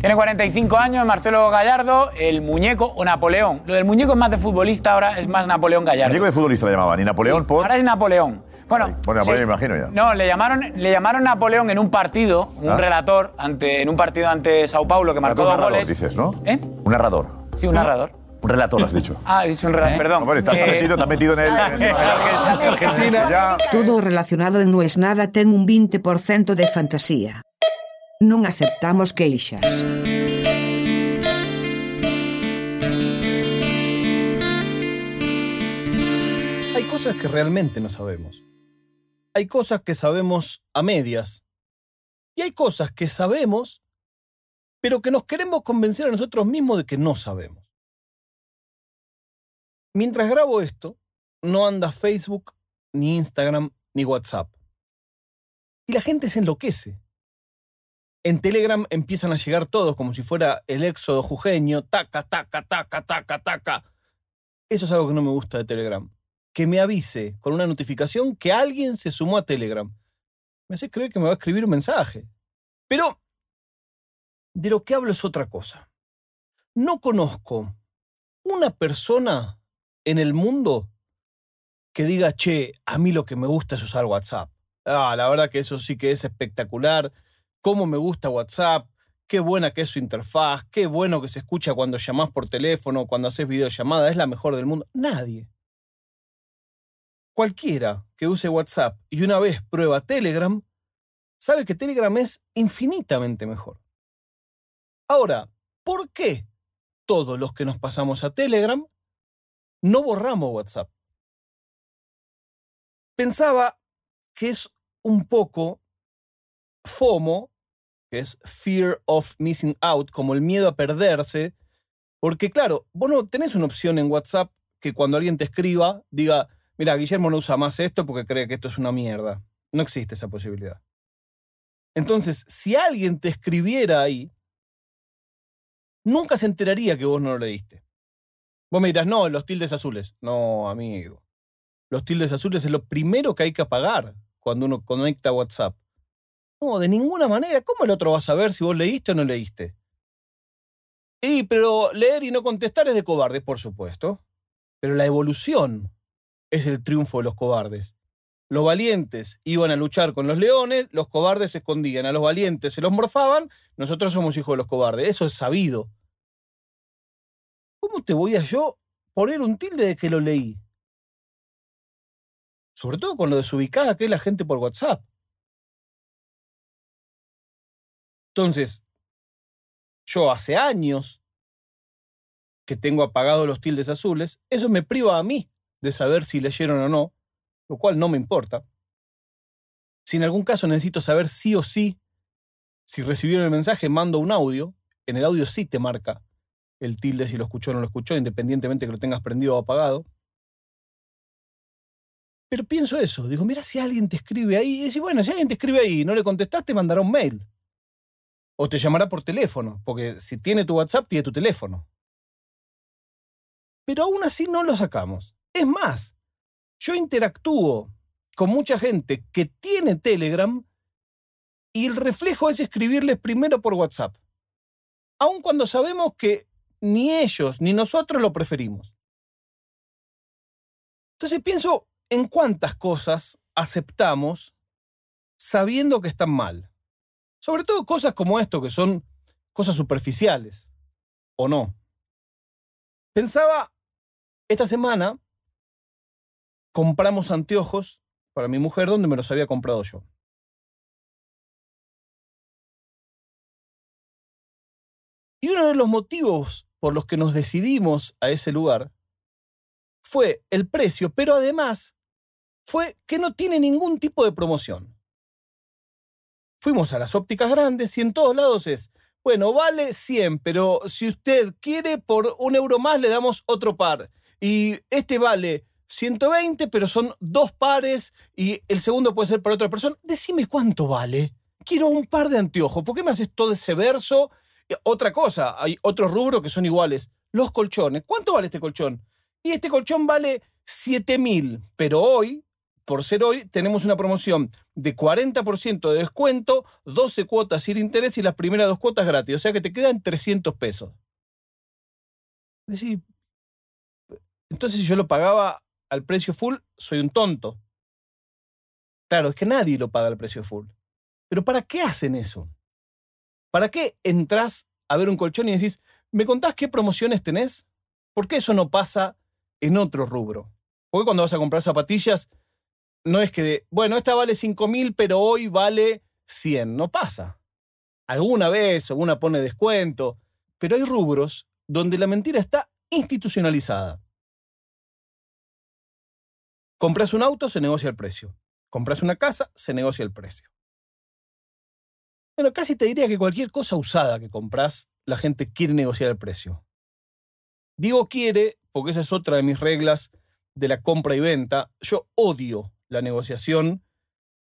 Tiene 45 años, Marcelo Gallardo, el muñeco o Napoleón. Lo del muñeco es más de futbolista, ahora es más Napoleón Gallardo. Muñeco de futbolista le llamaban. ¿Y Napoleón por? Ahora es Napoleón. Bueno, Bueno, Napoleón le- me imagino ya. No, le llamaron, le llamaron Napoleón en un partido, un Ah. relator, ante, en un partido ante Sao Paulo que marcó un dos narrador, goles. dices, ¿no? ¿Eh? Un narrador. Sí, un narrador. Un relator, has dicho. Ah, he dicho un relator, perdón. Hombre, estás Eh, metido, estás metido en el... en- Argentina. Todo relacionado No es nada ten un 20% de fantasía. Non aceptamos queixas. Hay cosas que realmente no sabemos. Hay cosas que sabemos a medias. Y hay cosas que sabemos, pero que nos queremos convencer a nosotros mismos de que no sabemos. Mientras grabo esto, no anda Facebook, ni Instagram, ni WhatsApp. Y la gente se enloquece. En Telegram empiezan a llegar todos como si fuera el éxodo jujeño, taca, taca, taca, taca, taca. Eso es algo que no me gusta de Telegram. Que me avise con una notificación que alguien se sumó a Telegram. Me hace creer que me va a escribir un mensaje. Pero de lo que hablo es otra cosa. No conozco una persona en el mundo que diga, che, a mí lo que me gusta es usar WhatsApp. Ah, la verdad que eso sí que es espectacular. Cómo me gusta WhatsApp. Qué buena que es su interfaz. Qué bueno que se escucha cuando llamás por teléfono, cuando haces videollamada. Es la mejor del mundo. Nadie. Cualquiera que use WhatsApp y una vez prueba Telegram, sabe que Telegram es infinitamente mejor. Ahora, ¿por qué todos los que nos pasamos a Telegram no borramos WhatsApp? Pensaba que es un poco FOMO, que es Fear of Missing Out, como el miedo a perderse, porque claro, vos no tenés una opción en WhatsApp que cuando alguien te escriba diga, mira, Guillermo no usa más esto porque cree que esto es una mierda. No existe esa posibilidad. Entonces, si alguien te escribiera ahí, nunca se enteraría que vos no lo leíste. Vos me dirás, no, los tildes azules. No, amigo. Los tildes azules es lo primero que hay que apagar cuando uno conecta WhatsApp. No, de ninguna manera. ¿Cómo el otro va a saber si vos leíste o no leíste? Y, pero leer y no contestar es de cobardes, por supuesto. Pero la evolución es el triunfo de los cobardes. Los valientes iban a luchar con los leones, los cobardes se escondían, a los valientes se los morfaban, nosotros somos hijos de los cobardes, eso es sabido. ¿Cómo te voy a yo poner un tilde de que lo leí? Sobre todo con lo desubicada que es la gente por WhatsApp. Entonces, yo hace años que tengo apagados los tildes azules, eso me priva a mí de saber si leyeron o no, lo cual no me importa. Si en algún caso necesito saber sí o sí si recibieron el mensaje, mando un audio. En el audio sí te marca el tilde si lo escuchó o no lo escuchó, independientemente que lo tengas prendido o apagado. Pero pienso eso, digo, mira si alguien te escribe ahí, y decís, bueno, si alguien te escribe ahí y no le contestaste, mandará un mail. O te llamará por teléfono, porque si tiene tu WhatsApp, tiene tu teléfono. Pero aún así no lo sacamos. Es más, yo interactúo con mucha gente que tiene Telegram y el reflejo es escribirles primero por WhatsApp. Aun cuando sabemos que ni ellos ni nosotros lo preferimos. Entonces pienso en cuántas cosas aceptamos sabiendo que están mal. Sobre todo cosas como esto, que son cosas superficiales. ¿O no? Pensaba, esta semana compramos anteojos para mi mujer donde me los había comprado yo. Y uno de los motivos por los que nos decidimos a ese lugar fue el precio, pero además fue que no tiene ningún tipo de promoción. Fuimos a las ópticas grandes y en todos lados es, bueno, vale 100, pero si usted quiere por un euro más le damos otro par. Y este vale 120, pero son dos pares y el segundo puede ser para otra persona. Decime cuánto vale. Quiero un par de anteojos. ¿Por qué me haces todo ese verso? Otra cosa, hay otros rubros que son iguales. Los colchones. ¿Cuánto vale este colchón? Y este colchón vale 7 mil, pero hoy, por ser hoy, tenemos una promoción de 40% de descuento, 12 cuotas sin interés y las primeras dos cuotas gratis. O sea que te quedan 300 pesos. Entonces si yo lo pagaba al precio full, soy un tonto. Claro, es que nadie lo paga al precio full. Pero ¿para qué hacen eso? ¿Para qué entras a ver un colchón y decís, ¿me contás qué promociones tenés? ¿Por qué eso no pasa en otro rubro? Porque cuando vas a comprar zapatillas, no es que, de, bueno, esta vale 5 mil, pero hoy vale 100. No pasa. Alguna vez, alguna pone descuento, pero hay rubros donde la mentira está institucionalizada. Compras un auto, se negocia el precio. Compras una casa, se negocia el precio. Bueno, casi te diría que cualquier cosa usada que compras, la gente quiere negociar el precio. Digo quiere porque esa es otra de mis reglas de la compra y venta. Yo odio la negociación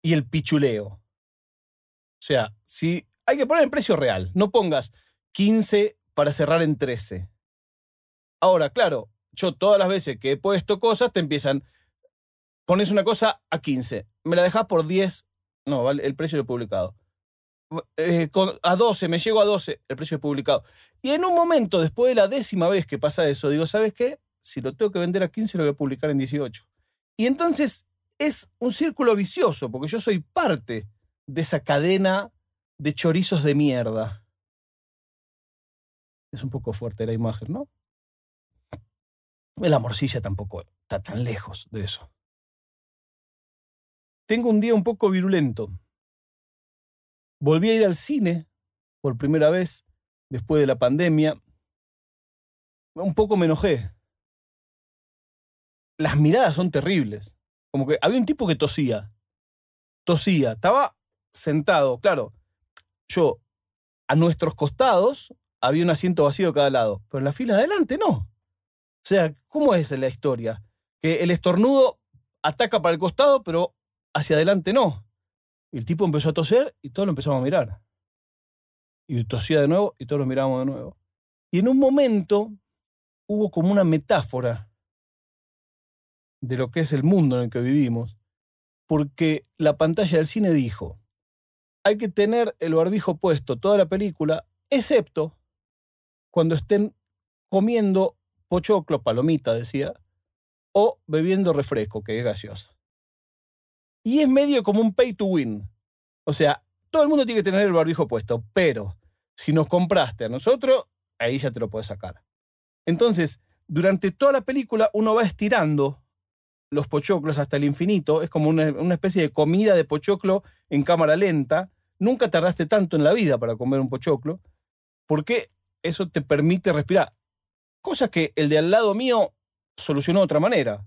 y el pichuleo. O sea, si hay que poner el precio real, no pongas 15 para cerrar en 13. Ahora, claro, yo todas las veces que he puesto cosas te empiezan, pones una cosa a 15, me la dejas por 10, no, vale, el precio de publicado. Eh, a 12, me llego a 12, el precio de publicado. Y en un momento, después de la décima vez que pasa eso, digo, ¿sabes qué? Si lo tengo que vender a 15, lo voy a publicar en 18. Y entonces es un círculo vicioso, porque yo soy parte de esa cadena de chorizos de mierda. Es un poco fuerte la imagen, ¿no? La morcilla tampoco está tan lejos de eso. Tengo un día un poco virulento. Volví a ir al cine por primera vez después de la pandemia. Un poco me enojé. Las miradas son terribles. Como que había un tipo que tosía. Tosía. Estaba sentado, claro. Yo, a nuestros costados, había un asiento vacío a cada lado. Pero en la fila de adelante no. O sea, ¿cómo es la historia? Que el estornudo ataca para el costado, pero hacia adelante no. Y el tipo empezó a toser y todos lo empezamos a mirar. Y tosía de nuevo y todos lo mirábamos de nuevo. Y en un momento hubo como una metáfora de lo que es el mundo en el que vivimos, porque la pantalla del cine dijo, hay que tener el barbijo puesto toda la película, excepto cuando estén comiendo pochoclo, palomita, decía, o bebiendo refresco, que es gaseoso. Y es medio como un pay to win. O sea, todo el mundo tiene que tener el barbijo puesto, pero si nos compraste a nosotros, ahí ya te lo puedes sacar. Entonces, durante toda la película uno va estirando los pochoclos hasta el infinito, es como una, especie de comida de pochoclo en cámara lenta. Nunca tardaste tanto en la vida para comer un pochoclo, porque eso te permite respirar. Cosa que el de al lado mío solucionó de otra manera.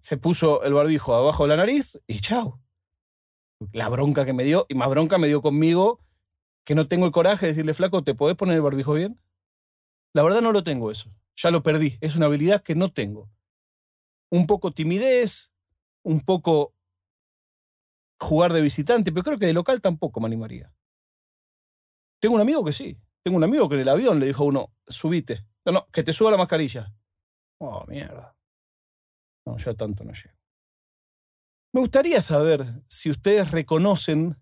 Se puso el barbijo abajo de la nariz y chao. La bronca que me dio, y más bronca me dio conmigo, que no tengo el coraje de decirle, flaco, ¿te podés poner el barbijo bien? La verdad no lo tengo eso. Ya lo perdí. Es una habilidad que no tengo un poco timidez, un poco jugar de visitante, pero creo que de local tampoco me animaría. Tengo un amigo que sí. Tengo un amigo que en el avión le dijo a uno, subite. No, no, que te suba la mascarilla. Oh, mierda. No, ya tanto no llego. Me gustaría saber si ustedes reconocen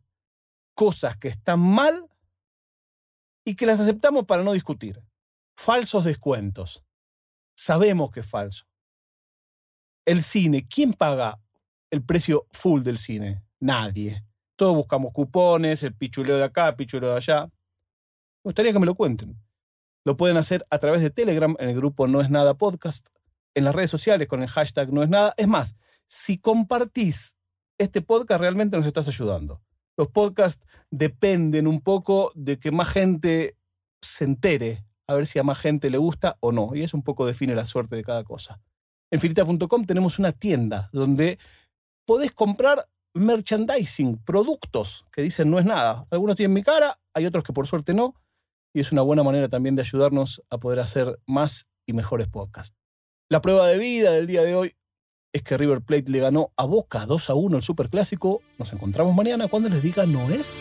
cosas que están mal y que las aceptamos para no discutir. Falsos descuentos. Sabemos que es falso el cine, ¿quién paga el precio full del cine? Nadie. Todos buscamos cupones, el pichuleo de acá, el pichuleo de allá. Me gustaría que me lo cuenten. Lo pueden hacer a través de Telegram en el grupo No es Nada Podcast, en las redes sociales con el hashtag No es Nada. Es más, si compartís este podcast, realmente nos estás ayudando. Los podcasts dependen un poco de que más gente se entere, a ver si a más gente le gusta o no. Y eso un poco define la suerte de cada cosa. En filita.com tenemos una tienda donde podés comprar merchandising, productos que dicen no es nada. Algunos tienen mi cara, hay otros que por suerte no. Y es una buena manera también de ayudarnos a poder hacer más y mejores podcasts. La prueba de vida del día de hoy es que River Plate le ganó a Boca 2 a 1 el Superclásico. Nos encontramos mañana cuando les diga no es